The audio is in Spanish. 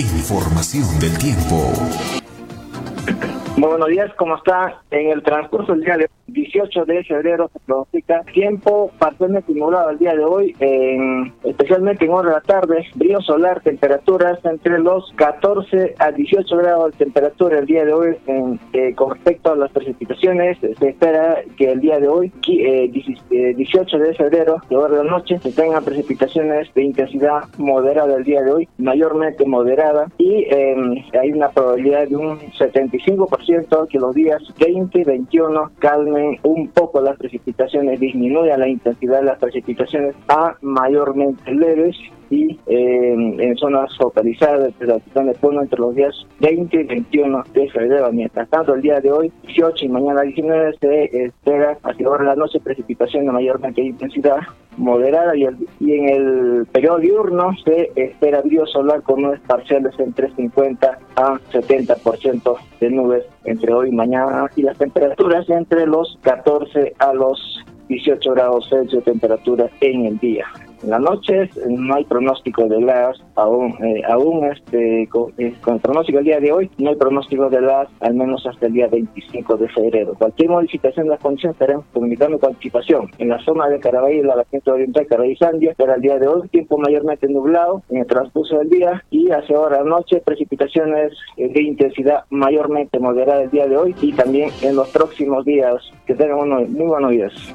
Información del tiempo. Buenos días, ¿cómo está? En el transcurso del día de 18 de febrero se pronostica tiempo parcialmente nublado el día de hoy, especialmente en hora de la tarde, brillo solar, temperaturas entre los 14 a 18 grados de temperatura el día de hoy. Eh, con respecto a las precipitaciones, se espera que el día de hoy, 18 eh, eh, de febrero, de de la noche, se tengan precipitaciones de intensidad moderada el día de hoy, mayormente moderada, y hay una probabilidad de un 75% que los días 20 y 21 calmen un poco las precipitaciones, disminuya la intensidad de las precipitaciones a mayormente leves y eh, en zonas focalizadas de la de Puno entre los días 20 y 21 de febrero. Mientras tanto, el día de hoy, 18 y mañana 19, se espera hacia ahora la noche precipitación de mayormente intensidad moderada y, y en el periodo diurno se espera brillo solar con nubes parciales entre 50 a 70% de nubes entre hoy y mañana y las temperaturas entre los 14 a los 18 grados Celsius de temperatura en el día. En las noches no hay pronóstico de las, aún, eh, aún este, con, eh, el pronóstico del día de hoy, no hay pronóstico de las, al menos hasta el día 25 de febrero. Cualquier modificación de las condiciones estaremos comunicando con anticipación. En la zona de Caraballo, la vertiente oriental, Caraballo Sandia, para el día de hoy, tiempo mayormente nublado en el transcurso del día y hacia ahora noche, precipitaciones eh, de intensidad mayormente moderada el día de hoy y también en los próximos días. Que tengan unos muy buenos días.